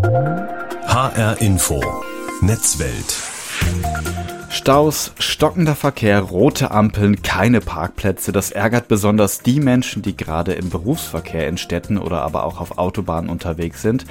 HR Info. Netzwelt Staus, stockender Verkehr, rote Ampeln, keine Parkplätze. Das ärgert besonders die Menschen, die gerade im Berufsverkehr in Städten oder aber auch auf Autobahnen unterwegs sind.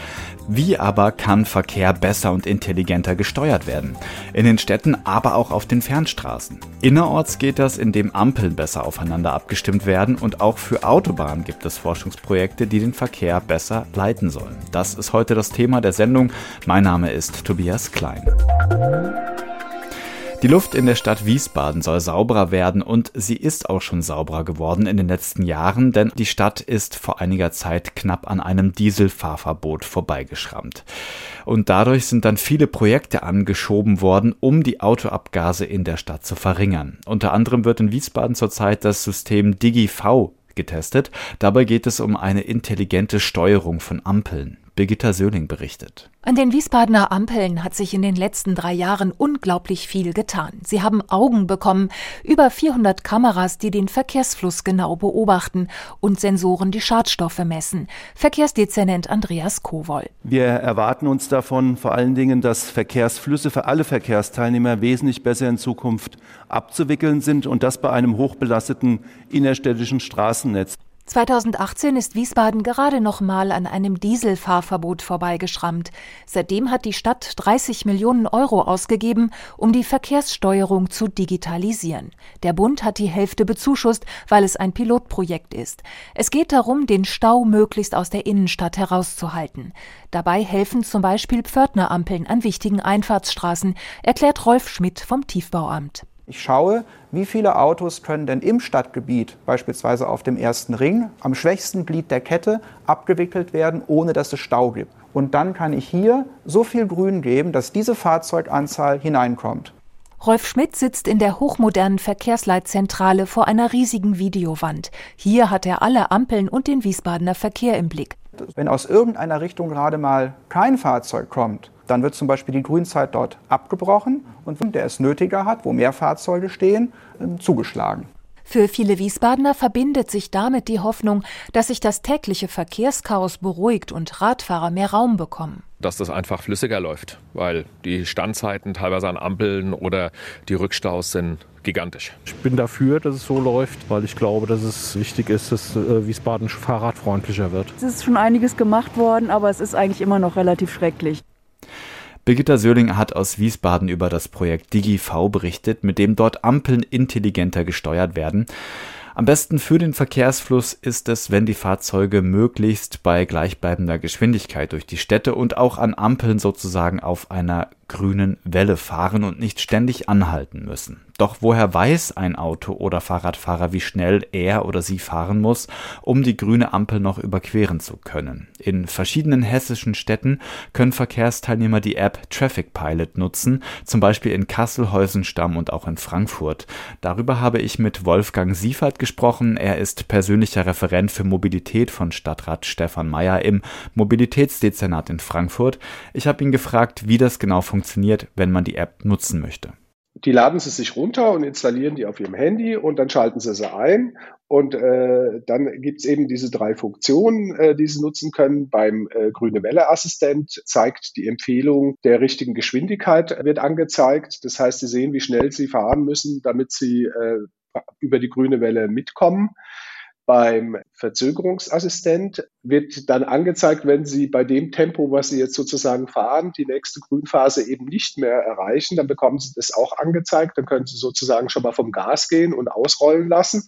Wie aber kann Verkehr besser und intelligenter gesteuert werden? In den Städten, aber auch auf den Fernstraßen. Innerorts geht das, indem Ampeln besser aufeinander abgestimmt werden und auch für Autobahnen gibt es Forschungsprojekte, die den Verkehr besser leiten sollen. Das ist heute das Thema der Sendung. Mein Name ist Tobias Klein. Die Luft in der Stadt Wiesbaden soll sauberer werden und sie ist auch schon sauberer geworden in den letzten Jahren, denn die Stadt ist vor einiger Zeit knapp an einem Dieselfahrverbot vorbeigeschrammt. Und dadurch sind dann viele Projekte angeschoben worden, um die Autoabgase in der Stadt zu verringern. Unter anderem wird in Wiesbaden zurzeit das System DigiV getestet. Dabei geht es um eine intelligente Steuerung von Ampeln. Birgitta Söhling berichtet. An den Wiesbadener Ampeln hat sich in den letzten drei Jahren unglaublich viel getan. Sie haben Augen bekommen, über 400 Kameras, die den Verkehrsfluss genau beobachten und Sensoren, die Schadstoffe messen. Verkehrsdezernent Andreas Kowol. Wir erwarten uns davon vor allen Dingen, dass Verkehrsflüsse für alle Verkehrsteilnehmer wesentlich besser in Zukunft abzuwickeln sind und das bei einem hochbelasteten innerstädtischen Straßennetz. 2018 ist Wiesbaden gerade noch mal an einem Dieselfahrverbot vorbeigeschrammt. Seitdem hat die Stadt 30 Millionen Euro ausgegeben, um die Verkehrssteuerung zu digitalisieren. Der Bund hat die Hälfte bezuschusst, weil es ein Pilotprojekt ist. Es geht darum, den Stau möglichst aus der Innenstadt herauszuhalten. Dabei helfen zum Beispiel Pförtnerampeln an wichtigen Einfahrtsstraßen, erklärt Rolf Schmidt vom Tiefbauamt. Ich schaue, wie viele Autos können denn im Stadtgebiet, beispielsweise auf dem ersten Ring, am schwächsten Glied der Kette abgewickelt werden, ohne dass es Stau gibt. Und dann kann ich hier so viel Grün geben, dass diese Fahrzeuganzahl hineinkommt. Rolf Schmidt sitzt in der hochmodernen Verkehrsleitzentrale vor einer riesigen Videowand. Hier hat er alle Ampeln und den Wiesbadener Verkehr im Blick. Wenn aus irgendeiner Richtung gerade mal kein Fahrzeug kommt, dann wird zum Beispiel die Grünzeit dort abgebrochen und der es nötiger hat, wo mehr Fahrzeuge stehen, ähm, zugeschlagen. Für viele Wiesbadener verbindet sich damit die Hoffnung, dass sich das tägliche Verkehrschaos beruhigt und Radfahrer mehr Raum bekommen. Dass das einfach flüssiger läuft, weil die Standzeiten teilweise an Ampeln oder die Rückstaus sind gigantisch. Ich bin dafür, dass es so läuft, weil ich glaube, dass es wichtig ist, dass äh, Wiesbaden fahrradfreundlicher wird. Es ist schon einiges gemacht worden, aber es ist eigentlich immer noch relativ schrecklich. Birgitta Söhling hat aus Wiesbaden über das Projekt DigiV berichtet, mit dem dort Ampeln intelligenter gesteuert werden. Am besten für den Verkehrsfluss ist es, wenn die Fahrzeuge möglichst bei gleichbleibender Geschwindigkeit durch die Städte und auch an Ampeln sozusagen auf einer grünen Welle fahren und nicht ständig anhalten müssen. Doch woher weiß ein Auto oder Fahrradfahrer, wie schnell er oder sie fahren muss, um die grüne Ampel noch überqueren zu können? In verschiedenen hessischen Städten können Verkehrsteilnehmer die App Traffic Pilot nutzen, zum Beispiel in Kassel, Heusenstamm und auch in Frankfurt. Darüber habe ich mit Wolfgang Siefert gesprochen. Er ist persönlicher Referent für Mobilität von Stadtrat Stefan Mayer im Mobilitätsdezernat in Frankfurt. Ich habe ihn gefragt, wie das genau funktioniert, wenn man die App nutzen möchte die laden sie sich runter und installieren die auf ihrem Handy und dann schalten sie sie ein. Und äh, dann gibt's eben diese drei Funktionen, äh, die sie nutzen können. Beim äh, Grüne Welle Assistent zeigt die Empfehlung der richtigen Geschwindigkeit wird angezeigt. Das heißt, sie sehen, wie schnell sie fahren müssen, damit sie äh, über die grüne Welle mitkommen. Beim Verzögerungsassistent wird dann angezeigt, wenn Sie bei dem Tempo, was Sie jetzt sozusagen fahren, die nächste Grünphase eben nicht mehr erreichen, dann bekommen Sie das auch angezeigt. Dann können Sie sozusagen schon mal vom Gas gehen und ausrollen lassen.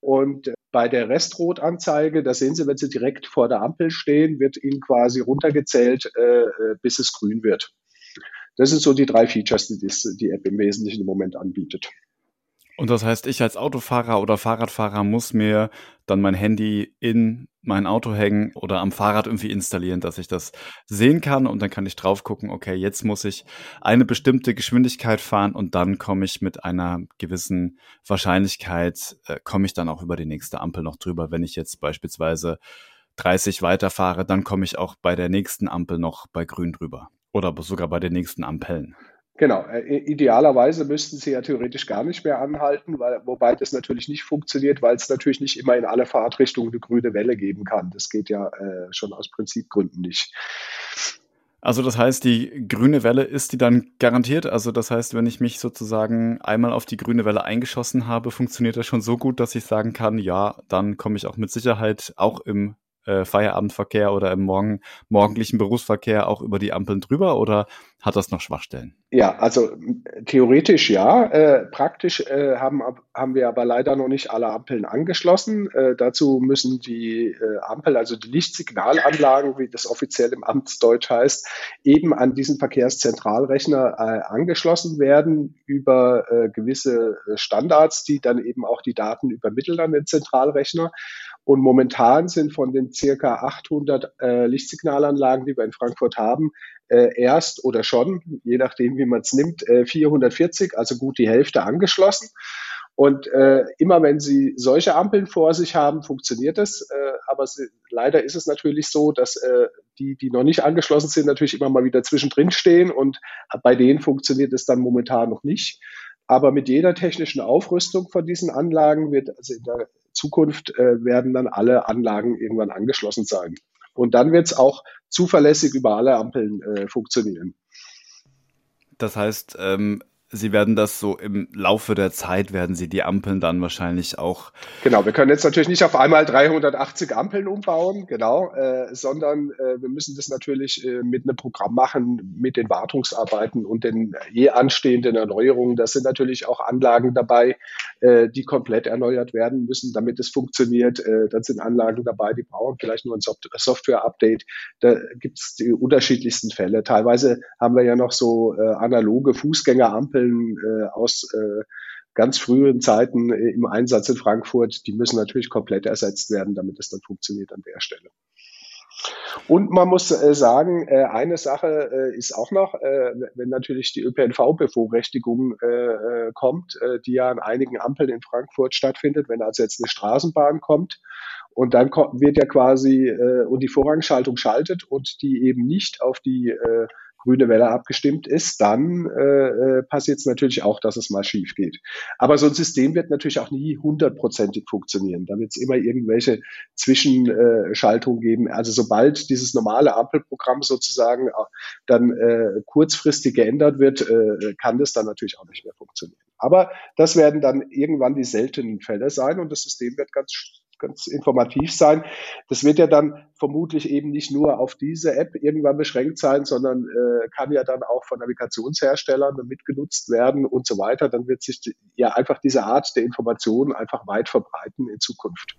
Und bei der Restrotanzeige, da sehen Sie, wenn Sie direkt vor der Ampel stehen, wird Ihnen quasi runtergezählt, äh, äh bis es grün wird. Das sind so die drei Features, die die App im Wesentlichen im Moment anbietet. Und das heißt, ich als Autofahrer oder Fahrradfahrer muss mir dann mein Handy in mein Auto hängen oder am Fahrrad irgendwie installieren, dass ich das sehen kann und dann kann ich drauf gucken, okay, jetzt muss ich eine bestimmte Geschwindigkeit fahren und dann komme ich mit einer gewissen Wahrscheinlichkeit, äh, komme ich dann auch über die nächste Ampel noch drüber. Wenn ich jetzt beispielsweise 30 weiterfahre, dann komme ich auch bei der nächsten Ampel noch bei grün drüber oder sogar bei den nächsten Ampeln. Genau, äh, idealerweise müssten sie ja theoretisch gar nicht mehr anhalten, weil, wobei das natürlich nicht funktioniert, weil es natürlich nicht immer in alle Fahrtrichtungen eine grüne Welle geben kann. Das geht ja äh, schon aus Prinzipgründen nicht. Also das heißt, die grüne Welle ist die dann garantiert? Also das heißt, wenn ich mich sozusagen einmal auf die grüne Welle eingeschossen habe, funktioniert das schon so gut, dass ich sagen kann, ja, dann komme ich auch mit Sicherheit auch im äh, Feierabendverkehr oder im morgen, morgendlichen Berufsverkehr auch über die Ampeln drüber oder hat das noch Schwachstellen? Ja, also theoretisch ja. Äh, praktisch äh, haben, haben wir aber leider noch nicht alle Ampeln angeschlossen. Äh, dazu müssen die äh, Ampel, also die Lichtsignalanlagen, wie das offiziell im Amtsdeutsch heißt, eben an diesen Verkehrszentralrechner äh, angeschlossen werden über gewisse Standards, die dann eben auch die Daten übermitteln an den Zentralrechner. Und momentan sind von den circa 800 äh, Lichtsignalanlagen, die wir in Frankfurt haben, äh, erst oder schon, je nachdem, wie man es nimmt, äh, 440, also gut die Hälfte angeschlossen. Und äh, immer wenn Sie solche Ampeln vor sich haben, funktioniert es. Äh, aber sie, leider ist es natürlich so, dass äh, die, die noch nicht angeschlossen sind, natürlich immer mal wieder zwischendrin stehen. Und bei denen funktioniert es dann momentan noch nicht. Aber mit jeder technischen Aufrüstung von diesen Anlagen wird also in der Zukunft äh, werden dann alle Anlagen irgendwann angeschlossen sein. Und dann wird es auch zuverlässig über alle Ampeln äh, funktionieren. Das heißt, ähm, Sie werden das so im Laufe der Zeit, werden Sie die Ampeln dann wahrscheinlich auch. Genau, wir können jetzt natürlich nicht auf einmal 380 Ampeln umbauen, genau, äh, sondern äh, wir müssen das natürlich äh, mit einem Programm machen, mit den Wartungsarbeiten und den je anstehenden Erneuerungen. Das sind natürlich auch Anlagen dabei, äh, die komplett erneuert werden müssen, damit es funktioniert. Äh, dann sind Anlagen dabei, die brauchen vielleicht nur ein Software-Update. Da gibt es die unterschiedlichsten Fälle. Teilweise haben wir ja noch so äh, analoge Fußgängerampeln Ampeln äh, aus äh, ganz frühen Zeiten äh, im Einsatz in Frankfurt, die müssen natürlich komplett ersetzt werden, damit es dann funktioniert an der Stelle. Und man muss äh, sagen, äh, eine Sache äh, ist auch noch, äh, wenn natürlich die ÖPNV-Bevorrechtigung äh, kommt, die ja an einigen Ampeln in Frankfurt stattfindet, wenn also jetzt eine Straßenbahn kommt und dann kommt, wird ja quasi und die Vorrangschaltung schaltet und die eben nicht auf die grüne Welle abgestimmt ist, dann äh, äh passiert es natürlich auch, dass es mal schief geht. Aber so ein System wird natürlich auch nie hundertprozentig funktionieren. Da wird es immer irgendwelche Zwischenschaltungen geben. Also sobald dieses normale Ampelprogramm sozusagen äh, dann äh, kurzfristig geändert wird, äh, kann das dann natürlich auch nicht mehr funktionieren. Aber das werden dann irgendwann die seltenen Fälle sein und das System wird ganz ganz informativ sein. Das wird ja dann vermutlich eben nicht nur auf diese App irgendwann beschränkt sein, sondern äh, kann ja dann auch von Navigationsherstellern mitgenutzt werden und so weiter. Dann wird sich ja einfach diese Art der Information einfach weit verbreiten in Zukunft.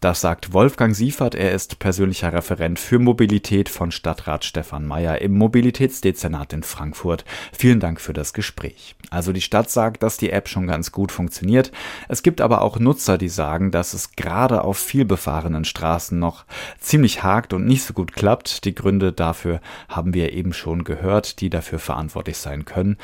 Das sagt Wolfgang Siefert, er ist persönlicher Referent für Mobilität von Stadtrat Stefan Mayer im Mobilitätsdezernat in Frankfurt. Vielen Dank für das Gespräch. Also die Stadt sagt, dass die App schon ganz gut funktioniert. Es gibt aber auch Nutzer, die sagen, dass es gerade auf vielbefahrenen Straßen noch ziemlich hakt und nicht so gut klappt. Die Gründe dafür haben wir eben schon gehört, die dafür verantwortlich sein können.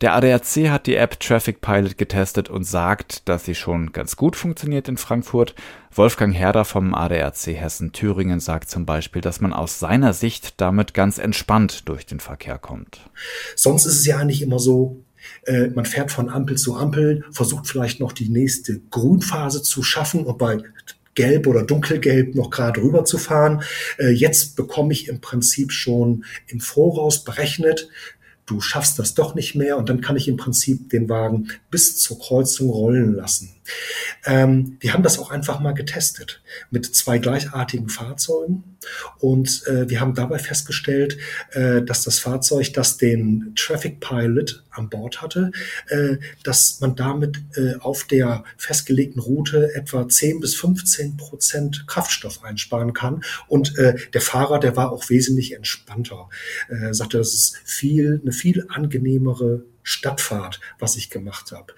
Der ADAC hat die App Traffic Pilot getestet und sagt, dass sie schon ganz gut funktioniert in Frankfurt. Wolfgang Herder vom ADAC Hessen Thüringen sagt zum Beispiel, dass man aus seiner Sicht damit ganz entspannt durch den Verkehr kommt. Sonst ist es ja eigentlich immer so, äh, man fährt von Ampel zu Ampel, versucht vielleicht noch die nächste Grünphase zu schaffen und bei gelb oder dunkelgelb noch gerade rüber zu fahren. Äh, jetzt bekomme ich im Prinzip schon im Voraus berechnet, du schaffst das doch nicht mehr und dann kann ich im Prinzip den Wagen bis zur Kreuzung rollen lassen. Ähm, wir haben das auch einfach mal getestet mit zwei gleichartigen Fahrzeugen. Und äh, wir haben dabei festgestellt, äh, dass das Fahrzeug, das den Traffic Pilot an Bord hatte, äh, dass man damit äh, auf der festgelegten Route etwa 10 bis 15 Prozent Kraftstoff einsparen kann. Und äh, der Fahrer, der war auch wesentlich entspannter, äh, sagte, das ist viel eine viel angenehmere Stadtfahrt, was ich gemacht habe.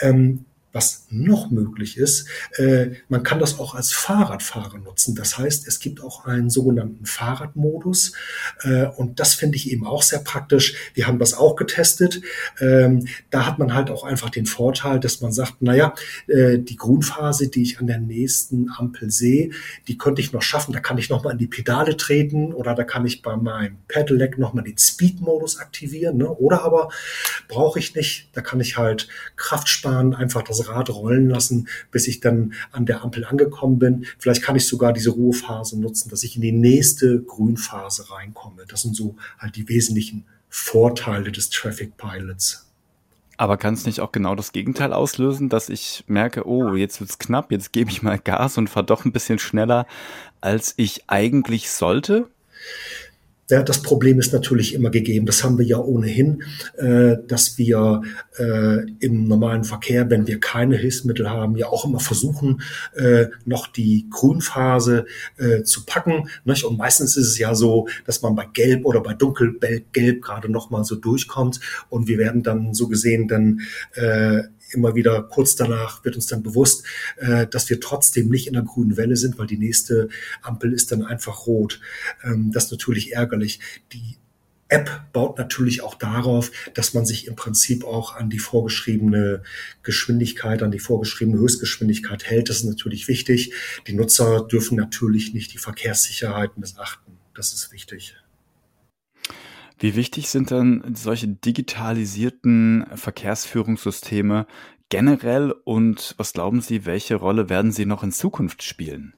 Ähm, was noch möglich ist, äh, man kann das auch als Fahrradfahrer nutzen. Das heißt, es gibt auch einen sogenannten Fahrradmodus äh, und das finde ich eben auch sehr praktisch. Wir haben das auch getestet. Ähm, da hat man halt auch einfach den Vorteil, dass man sagt, naja, äh, die Grünphase, die ich an der nächsten Ampel sehe, die könnte ich noch schaffen. Da kann ich noch mal in die Pedale treten oder da kann ich bei meinem Pedelec noch mal den Speed-Modus aktivieren. Ne? Oder aber brauche ich nicht. Da kann ich halt Kraft sparen, einfach das Rad rollen lassen, bis ich dann an der Ampel angekommen bin. Vielleicht kann ich sogar diese Ruhephase nutzen, dass ich in die nächste Grünphase reinkomme. Das sind so halt die wesentlichen Vorteile des Traffic Pilots. Aber kann es nicht auch genau das Gegenteil auslösen, dass ich merke, oh, jetzt wird's knapp, jetzt gebe ich mal Gas und fahre doch ein bisschen schneller, als ich eigentlich sollte? Ja, das Problem ist natürlich immer gegeben. Das haben wir ja ohnehin, äh, dass wir äh, im normalen Verkehr, wenn wir keine Hilfsmittel haben, ja auch immer versuchen, äh, noch die Grünphase äh, zu packen. Nicht? Und meistens ist es ja so, dass man bei Gelb oder bei Dunkelgelb gerade noch mal so durchkommt. Und wir werden dann so gesehen dann äh, immer wieder kurz danach wird uns dann bewusst, äh, dass wir trotzdem nicht in der grünen Welle sind, weil die nächste Ampel ist dann einfach rot. Ähm, das ist natürlich ärgerlich. Die App baut natürlich auch darauf, dass man sich im Prinzip auch an die vorgeschriebene Geschwindigkeit, an die vorgeschriebene Höchstgeschwindigkeit hält. Das ist natürlich wichtig. Die Nutzer dürfen natürlich nicht die Verkehrssicherheit missachten. Das ist wichtig. Wie wichtig sind dann solche digitalisierten Verkehrsführungssysteme generell und was glauben Sie, welche Rolle werden sie noch in Zukunft spielen?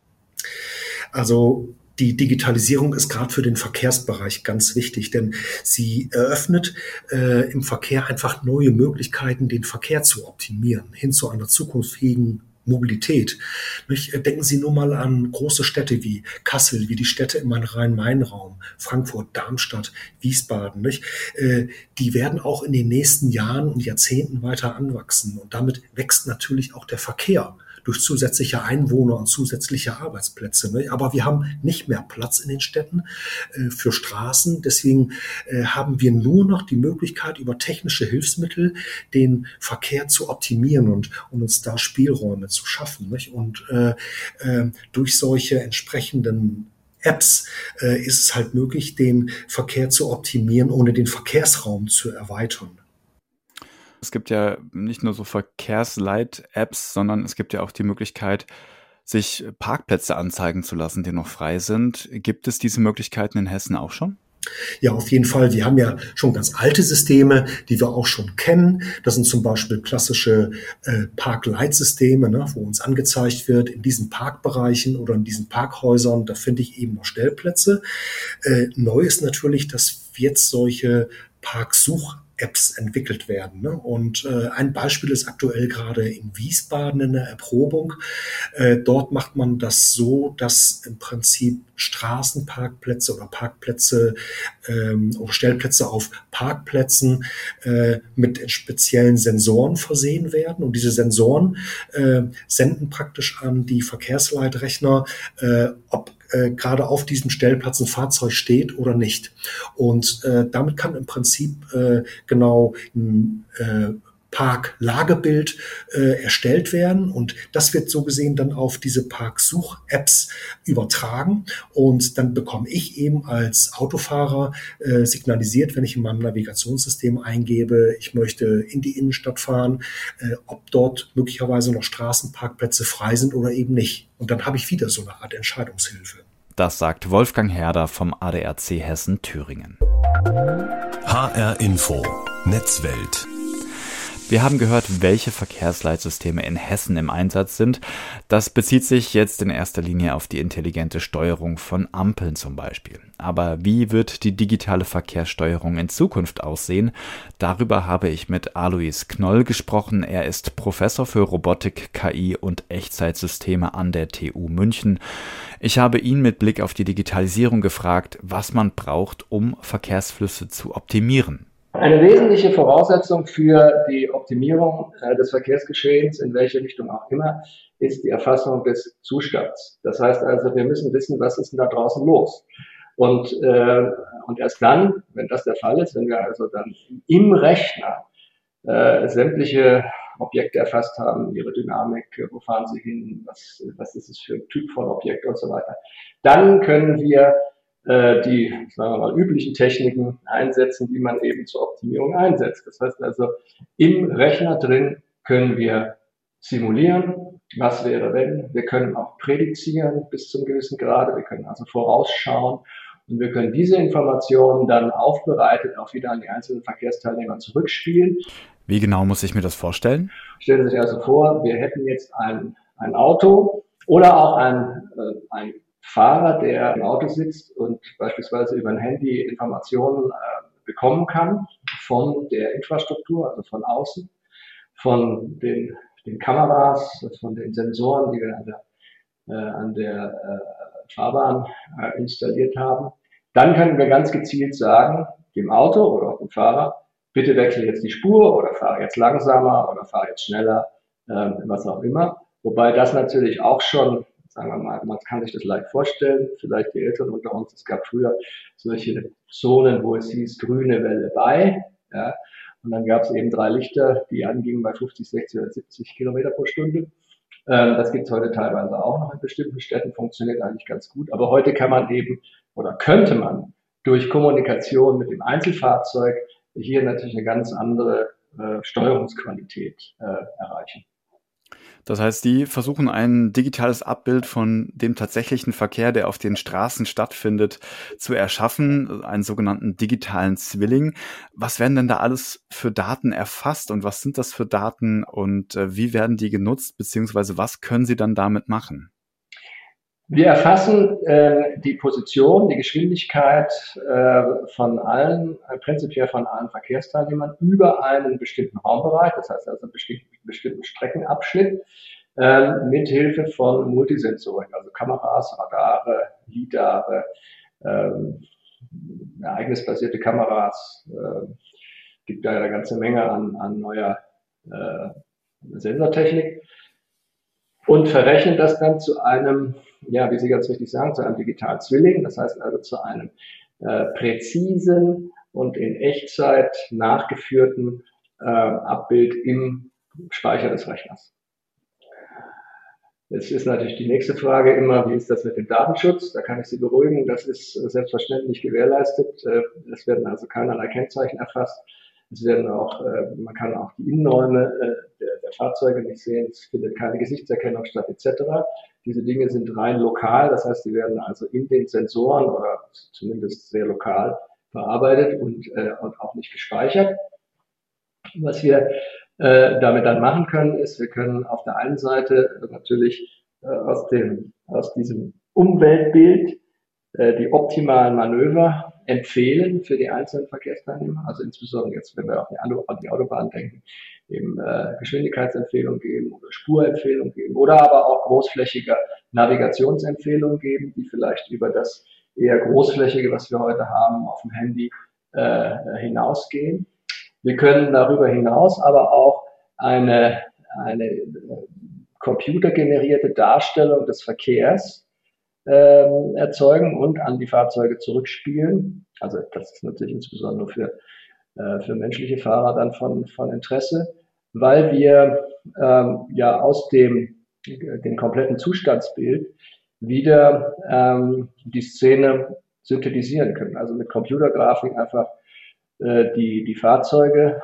Also die Digitalisierung ist gerade für den Verkehrsbereich ganz wichtig, denn sie eröffnet äh, im Verkehr einfach neue Möglichkeiten, den Verkehr zu optimieren, hin zu einer zukunftsfähigen Mobilität. Nicht? Denken Sie nur mal an große Städte wie Kassel, wie die Städte im Rhein-Main-Raum, Frankfurt, Darmstadt, Wiesbaden. Nicht? Äh, die werden auch in den nächsten Jahren und Jahrzehnten weiter anwachsen. Und damit wächst natürlich auch der Verkehr durch zusätzliche Einwohner und zusätzliche Arbeitsplätze. Ne? Aber wir haben nicht mehr Platz in den Städten äh, für Straßen. Deswegen äh, haben wir nur noch die Möglichkeit, über technische Hilfsmittel den Verkehr zu optimieren und, und uns da Spielräume zu schaffen. Nicht? Und äh, äh, durch solche entsprechenden Apps äh, ist es halt möglich, den Verkehr zu optimieren, ohne den Verkehrsraum zu erweitern. Es gibt ja nicht nur so Verkehrsleit-Apps, sondern es gibt ja auch die Möglichkeit, sich Parkplätze anzeigen zu lassen, die noch frei sind. Gibt es diese Möglichkeiten in Hessen auch schon? Ja, auf jeden Fall. Wir haben ja schon ganz alte Systeme, die wir auch schon kennen. Das sind zum Beispiel klassische äh, Parkleitsysteme, ne, wo uns angezeigt wird, in diesen Parkbereichen oder in diesen Parkhäusern, da finde ich eben noch Stellplätze. Äh, neu ist natürlich, dass jetzt solche Parksuch Apps entwickelt werden. Ne? Und äh, ein Beispiel ist aktuell gerade in Wiesbaden in der Erprobung. Äh, dort macht man das so, dass im Prinzip Straßenparkplätze oder Parkplätze ähm, oder Stellplätze auf Parkplätzen äh, mit speziellen Sensoren versehen werden. Und diese Sensoren äh, senden praktisch an die Verkehrsleitrechner, äh, ob äh, gerade auf diesem Stellplatz ein Fahrzeug steht oder nicht. Und äh, damit kann im Prinzip äh, genau ein äh, Parklagebild äh, erstellt werden und das wird so gesehen dann auf diese Parksuch-Apps übertragen und dann bekomme ich eben als Autofahrer äh, signalisiert, wenn ich in meinem Navigationssystem eingebe, ich möchte in die Innenstadt fahren, äh, ob dort möglicherweise noch Straßenparkplätze frei sind oder eben nicht. Und dann habe ich wieder so eine Art Entscheidungshilfe. Das sagt Wolfgang Herder vom ADAC Hessen Thüringen. HR Info Netzwelt wir haben gehört, welche Verkehrsleitsysteme in Hessen im Einsatz sind. Das bezieht sich jetzt in erster Linie auf die intelligente Steuerung von Ampeln zum Beispiel. Aber wie wird die digitale Verkehrssteuerung in Zukunft aussehen? Darüber habe ich mit Alois Knoll gesprochen. Er ist Professor für Robotik, KI und Echtzeitsysteme an der TU München. Ich habe ihn mit Blick auf die Digitalisierung gefragt, was man braucht, um Verkehrsflüsse zu optimieren. Eine wesentliche Voraussetzung für die Optimierung äh, des Verkehrsgeschehens, in welche Richtung auch immer, ist die Erfassung des Zustands. Das heißt also, wir müssen wissen, was ist denn da draußen los. Und, äh, und erst dann, wenn das der Fall ist, wenn wir also dann im Rechner äh, sämtliche Objekte erfasst haben, ihre Dynamik, wo fahren sie hin, was, was ist es für ein Typ von Objekt und so weiter, dann können wir äh, die, sagen wir mal, üblichen Techniken einsetzen, die man eben zur Optimierung einsetzt. Das heißt also, im Rechner drin können wir simulieren, was wäre wenn. Wir können auch prädizieren bis zum gewissen Grade. Wir können also vorausschauen und wir können diese Informationen dann aufbereitet auch wieder an die einzelnen Verkehrsteilnehmer zurückspielen. Wie genau muss ich mir das vorstellen? Stellen Sie sich also vor, wir hätten jetzt ein, ein Auto oder auch ein, äh, ein Fahrer, der im Auto sitzt und beispielsweise über ein Handy Informationen äh, bekommen kann von der Infrastruktur, also von außen, von den, den Kameras, von den Sensoren, die wir an der, äh, an der äh, Fahrbahn äh, installiert haben. Dann können wir ganz gezielt sagen, dem Auto oder auch dem Fahrer, bitte wechsle jetzt die Spur oder fahre jetzt langsamer oder fahre jetzt schneller, äh, was auch immer. Wobei das natürlich auch schon sagen wir mal, man kann sich das leicht vorstellen, vielleicht die Eltern unter uns, es gab früher solche Zonen, wo es hieß grüne Welle bei, ja, und dann gab es eben drei Lichter, die angingen bei 50, 60 oder 70 Kilometer pro Stunde. Ähm, das gibt es heute teilweise auch noch in bestimmten Städten, funktioniert eigentlich ganz gut. Aber heute kann man eben oder könnte man durch Kommunikation mit dem Einzelfahrzeug hier natürlich eine ganz andere äh, Steuerungsqualität äh, erreichen. Das heißt, die versuchen ein digitales Abbild von dem tatsächlichen Verkehr, der auf den Straßen stattfindet, zu erschaffen, einen sogenannten digitalen Zwilling. Was werden denn da alles für Daten erfasst und was sind das für Daten und äh, wie werden die genutzt, beziehungsweise was können sie dann damit machen? Wir erfassen äh, die Position, die Geschwindigkeit äh, von allen, äh, prinzipiell von allen Verkehrsteilnehmern über einen bestimmten Raumbereich, das heißt also einen bestimmten, bestimmten Streckenabschnitt, äh, mit Hilfe von Multisensorik, also Kameras, Radare, Lidare, ähm, ereignisbasierte Kameras, äh, gibt da eine ganze Menge an, an neuer äh, Sensortechnik und verrechnen das dann zu einem ja, wie Sie ganz richtig sagen, zu einem digitalen Zwilling, das heißt also zu einem äh, präzisen und in Echtzeit nachgeführten äh, Abbild im Speicher des Rechners. Jetzt ist natürlich die nächste Frage immer, wie ist das mit dem Datenschutz? Da kann ich Sie beruhigen, das ist selbstverständlich gewährleistet. Äh, es werden also keinerlei Kennzeichen erfasst. Es werden auch, äh, man kann auch die Innenräume äh, der, Fahrzeuge nicht sehen. Es findet keine Gesichtserkennung statt etc. Diese Dinge sind rein lokal, das heißt, die werden also in den Sensoren oder zumindest sehr lokal verarbeitet und, und auch nicht gespeichert. Was wir äh, damit dann machen können, ist, wir können auf der einen Seite natürlich äh, aus, dem, aus diesem Umweltbild äh, die optimalen Manöver empfehlen für die einzelnen Verkehrsteilnehmer. Also insbesondere jetzt, wenn wir auf die, auf die Autobahn denken, eben äh, Geschwindigkeitsempfehlungen geben oder Spurempfehlungen geben oder aber auch großflächige Navigationsempfehlungen geben, die vielleicht über das eher großflächige, was wir heute haben, auf dem Handy äh, hinausgehen. Wir können darüber hinaus aber auch eine, eine äh, computergenerierte Darstellung des Verkehrs ähm, erzeugen und an die Fahrzeuge zurückspielen. Also das ist natürlich insbesondere für, äh, für menschliche Fahrer dann von, von Interesse, weil wir ähm, ja aus dem, dem kompletten Zustandsbild wieder ähm, die Szene synthetisieren können. Also mit Computergrafik einfach äh, die, die Fahrzeuge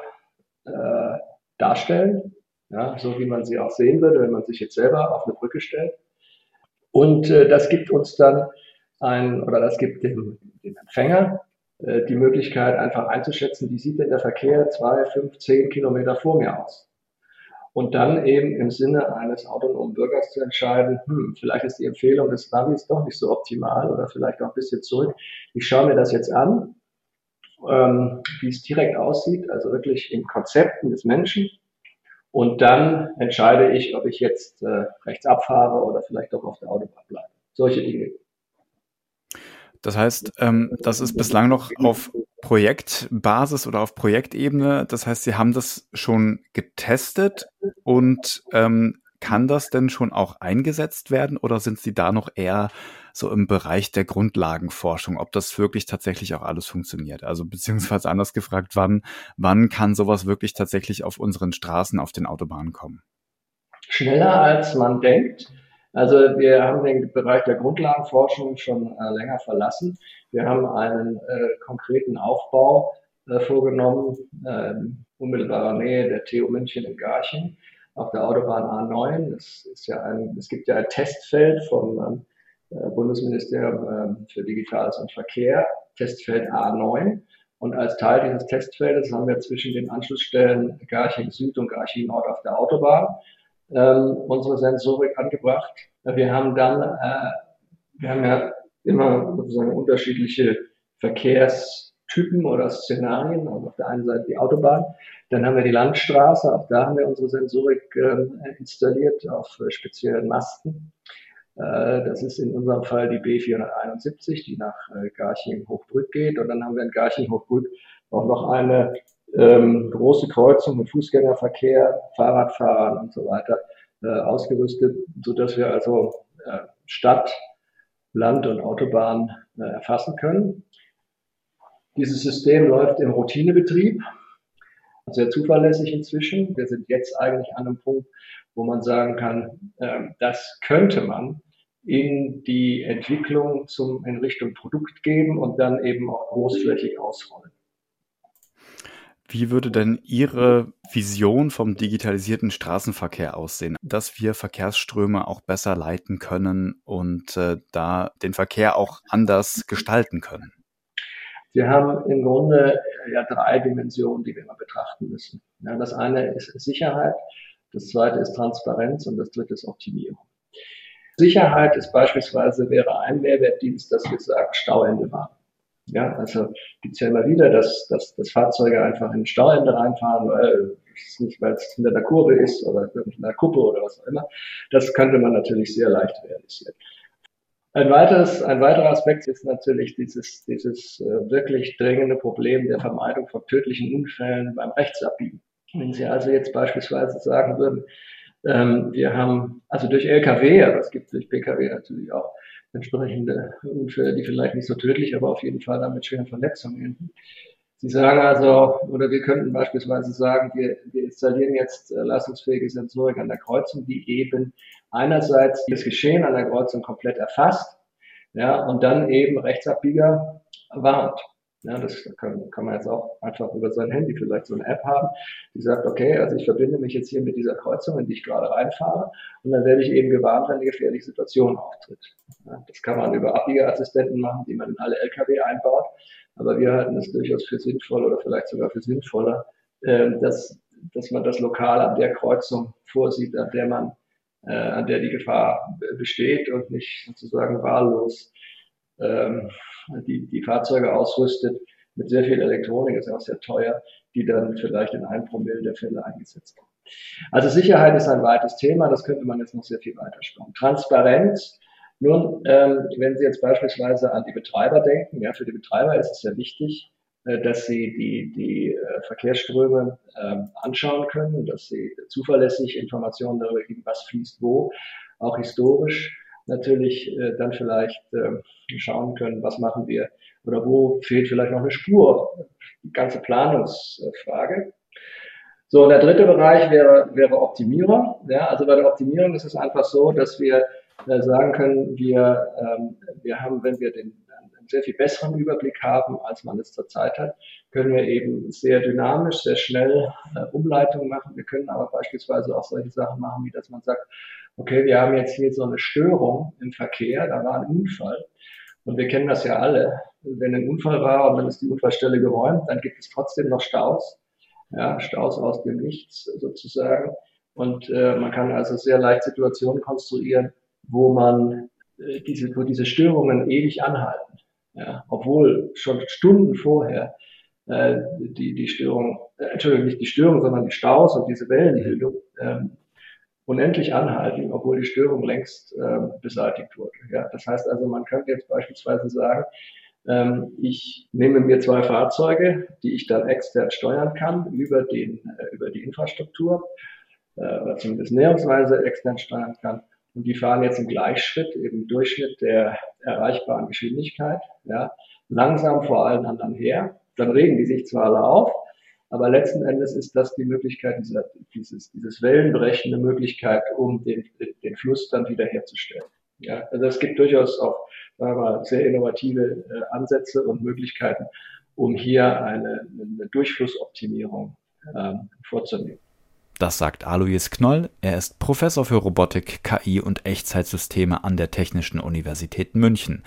äh, darstellen, ja, so wie man sie auch sehen würde, wenn man sich jetzt selber auf eine Brücke stellt. Und äh, das gibt uns dann ein, oder das gibt dem, dem Empfänger äh, die Möglichkeit, einfach einzuschätzen, wie sieht denn der Verkehr zwei, fünf, zehn Kilometer vor mir aus. Und dann eben im Sinne eines autonomen Bürgers zu entscheiden, hm, vielleicht ist die Empfehlung des Navis doch nicht so optimal oder vielleicht auch ein bisschen zurück. Ich schaue mir das jetzt an, ähm, wie es direkt aussieht, also wirklich in Konzepten des Menschen und dann entscheide ich, ob ich jetzt äh, rechts abfahre oder vielleicht doch auf der Autobahn bleibe. Solche Dinge. Das heißt, ähm, das ist bislang noch auf Projektbasis oder auf Projektebene. Das heißt, Sie haben das schon getestet und ähm, kann das denn schon auch eingesetzt werden oder sind Sie da noch eher so im Bereich der Grundlagenforschung, ob das wirklich tatsächlich auch alles funktioniert? Also beziehungsweise anders gefragt, wann, wann kann sowas wirklich tatsächlich auf unseren Straßen, auf den Autobahnen kommen? Schneller als man denkt. Also wir haben den Bereich der Grundlagenforschung schon äh, länger verlassen. Wir haben einen äh, konkreten Aufbau äh, vorgenommen, ähm, unmittelbarer Nähe der TU München in Garching auf der Autobahn A9. Es, ist ja ein, es gibt ja ein Testfeld vom ähm, äh, Bundesministerium äh, für Digitales und Verkehr, Testfeld A9. Und als Teil dieses Testfeldes haben wir zwischen den Anschlussstellen Garching Süd und Garching Nord auf der Autobahn ähm, unsere Sensorik angebracht. Wir haben dann, äh, wir haben ja immer sozusagen unterschiedliche Verkehrstypen oder Szenarien. Also auf der einen Seite die Autobahn, dann haben wir die Landstraße, auch da haben wir unsere Sensorik äh, installiert auf äh, speziellen Masten. Äh, das ist in unserem Fall die B471, die nach äh, Garching-Hochbrück geht. Und dann haben wir in Garching-Hochbrück auch noch eine ähm, große Kreuzung mit Fußgängerverkehr, Fahrradfahrern und so weiter äh, ausgerüstet, sodass wir also äh, Stadt, Land und Autobahn erfassen können. Dieses System läuft im Routinebetrieb, sehr zuverlässig inzwischen. Wir sind jetzt eigentlich an einem Punkt, wo man sagen kann, äh, das könnte man in die Entwicklung zum, in Richtung Produkt geben und dann eben auch großflächig ausrollen. Wie würde denn Ihre Vision vom digitalisierten Straßenverkehr aussehen, dass wir Verkehrsströme auch besser leiten können und äh, da den Verkehr auch anders gestalten können? Wir haben im Grunde äh, ja drei Dimensionen, die wir mal betrachten müssen. Ja, das eine ist Sicherheit, das zweite ist Transparenz und das dritte ist Optimierung. Sicherheit ist beispielsweise wäre ein Mehrwertdienst, dass wir sagen Stauende waren. Ja, also gibt es ja immer wieder, dass, dass, dass Fahrzeuge einfach in Stauende reinfahren, weil es nicht, weil es hinter der Kurve ist oder in der Kuppe oder was auch immer. Das könnte man natürlich sehr leicht realisieren. Ein, weiteres, ein weiterer Aspekt ist natürlich dieses, dieses äh, wirklich dringende Problem der Vermeidung von tödlichen Unfällen beim Rechtsabbiegen. Wenn Sie also jetzt beispielsweise sagen würden, ähm, wir haben, also durch Lkw, aber es gibt durch Pkw natürlich auch entsprechende Unfälle, die vielleicht nicht so tödlich, aber auf jeden Fall damit schweren Verletzungen enden. Sie sagen also, oder wir könnten beispielsweise sagen, wir, wir installieren jetzt äh, leistungsfähige Sensorik an der Kreuzung, die eben einerseits das Geschehen an der Kreuzung komplett erfasst, ja, und dann eben Rechtsabbieger warnt. Ja, das kann, kann man jetzt auch einfach über sein Handy vielleicht so eine App haben, die sagt, okay, also ich verbinde mich jetzt hier mit dieser Kreuzung, in die ich gerade reinfahre, und dann werde ich eben gewarnt, wenn eine gefährliche Situation auftritt. Ja, das kann man über Abbiegerassistenten machen, die man in alle Lkw einbaut, aber wir halten es durchaus für sinnvoll oder vielleicht sogar für sinnvoller, äh, dass, dass man das lokal an der Kreuzung vorsieht, an der man, äh, an der die Gefahr besteht und nicht sozusagen wahllos ähm, die, die Fahrzeuge ausrüstet mit sehr viel Elektronik, ist auch sehr teuer, die dann vielleicht in einem Promille der Fälle eingesetzt werden. Also Sicherheit ist ein weites Thema, das könnte man jetzt noch sehr viel weiter spannen. Transparenz, nun, ähm, wenn Sie jetzt beispielsweise an die Betreiber denken, ja, für die Betreiber ist es sehr wichtig, dass sie die, die äh, Verkehrsströme äh, anschauen können, dass sie zuverlässig Informationen darüber geben, was fließt wo, auch historisch natürlich äh, dann vielleicht äh, schauen können, was machen wir oder wo fehlt vielleicht noch eine Spur. Die ganze Planungsfrage. So, und der dritte Bereich wäre, wäre Optimierung. Ja, also bei der Optimierung ist es einfach so, dass wir äh, sagen können, wir, ähm, wir haben, wenn wir den sehr viel besseren Überblick haben, als man es zurzeit hat, können wir eben sehr dynamisch, sehr schnell äh, Umleitungen machen. Wir können aber beispielsweise auch solche Sachen machen, wie dass man sagt, okay, wir haben jetzt hier so eine Störung im Verkehr, da war ein Unfall. Und wir kennen das ja alle. Wenn ein Unfall war und dann ist die Unfallstelle geräumt, dann gibt es trotzdem noch Staus. Ja, Staus aus dem Nichts sozusagen. Und äh, man kann also sehr leicht Situationen konstruieren, wo man äh, diese, wo diese Störungen ewig anhalten. Ja, obwohl schon Stunden vorher äh, die, die Störung, äh, Entschuldigung, nicht die Störung, sondern die Staus und diese Wellenbildung ähm, unendlich anhalten, obwohl die Störung längst ähm, beseitigt wurde. Ja, das heißt also, man könnte jetzt beispielsweise sagen, ähm, ich nehme mir zwei Fahrzeuge, die ich dann extern steuern kann über, den, äh, über die Infrastruktur, äh, oder zumindest näherungsweise extern steuern kann. Und die fahren jetzt im Gleichschritt, eben Durchschnitt der erreichbaren Geschwindigkeit, ja, langsam vor allen anderen her. Dann regen die sich zwar alle auf, aber letzten Endes ist das die Möglichkeit, dieser, dieses, dieses wellenbrechende Möglichkeit, um den, den Fluss dann wieder herzustellen. Ja, also es gibt durchaus auch sagen wir mal, sehr innovative äh, Ansätze und Möglichkeiten, um hier eine, eine Durchflussoptimierung ähm, vorzunehmen. Das sagt Alois Knoll. Er ist Professor für Robotik, KI und Echtzeitsysteme an der Technischen Universität München.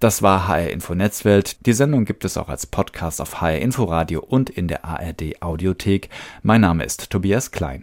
Das war HR Info Netzwelt. Die Sendung gibt es auch als Podcast auf HR Info Radio und in der ARD Audiothek. Mein Name ist Tobias Klein.